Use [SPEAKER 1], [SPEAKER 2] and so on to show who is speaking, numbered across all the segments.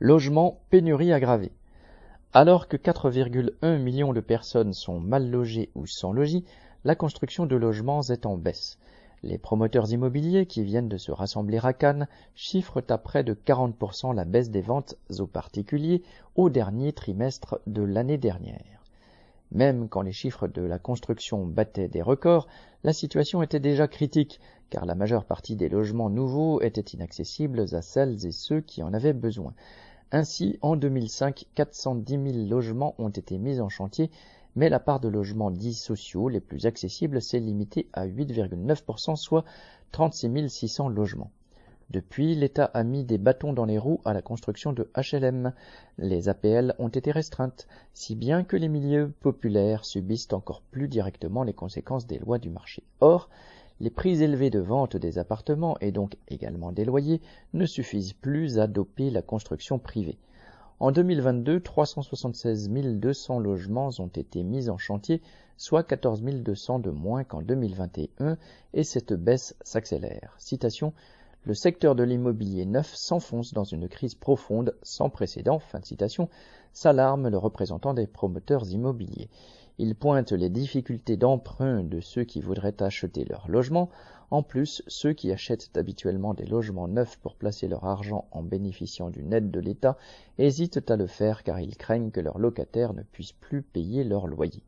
[SPEAKER 1] Logement pénurie aggravée. Alors que 4,1 millions de personnes sont mal logées ou sans logis, la construction de logements est en baisse. Les promoteurs immobiliers qui viennent de se rassembler à Cannes chiffrent à près de 40% la baisse des ventes aux particuliers au dernier trimestre de l'année dernière. Même quand les chiffres de la construction battaient des records, la situation était déjà critique, car la majeure partie des logements nouveaux étaient inaccessibles à celles et ceux qui en avaient besoin. Ainsi, en 2005, 410 000 logements ont été mis en chantier, mais la part de logements dits sociaux les plus accessibles s'est limitée à 8,9%, soit 36 600 logements. Depuis, l'État a mis des bâtons dans les roues à la construction de HLM. Les APL ont été restreintes, si bien que les milieux populaires subissent encore plus directement les conséquences des lois du marché. Or, les prix élevés de vente des appartements et donc également des loyers ne suffisent plus à doper la construction privée. En 2022, 376 200 logements ont été mis en chantier, soit 14 200 de moins qu'en 2021, et cette baisse s'accélère. Le secteur de l'immobilier neuf s'enfonce dans une crise profonde sans précédent, fin de citation, s'alarme le représentant des promoteurs immobiliers. Il pointe les difficultés d'emprunt de ceux qui voudraient acheter leur logement. En plus, ceux qui achètent habituellement des logements neufs pour placer leur argent en bénéficiant d'une aide de l'État hésitent à le faire car ils craignent que leurs locataires ne puissent plus payer leur loyer.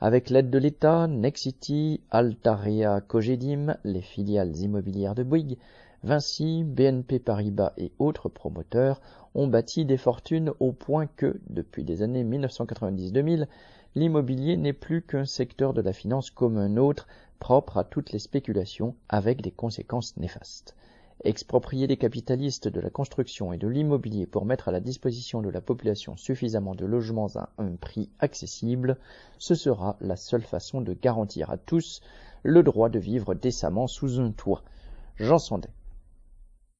[SPEAKER 1] Avec l'aide de l'État, Nexity, Altaria, Cogedim, les filiales immobilières de Bouygues, Vinci, BNP Paribas et autres promoteurs ont bâti des fortunes au point que, depuis des années 1990-2000, l'immobilier n'est plus qu'un secteur de la finance comme un autre, propre à toutes les spéculations, avec des conséquences néfastes. Exproprier les capitalistes de la construction et de l'immobilier pour mettre à la disposition de la population suffisamment de logements à un prix accessible, ce sera la seule façon de garantir à tous le droit de vivre décemment sous un toit. Jean Sandet.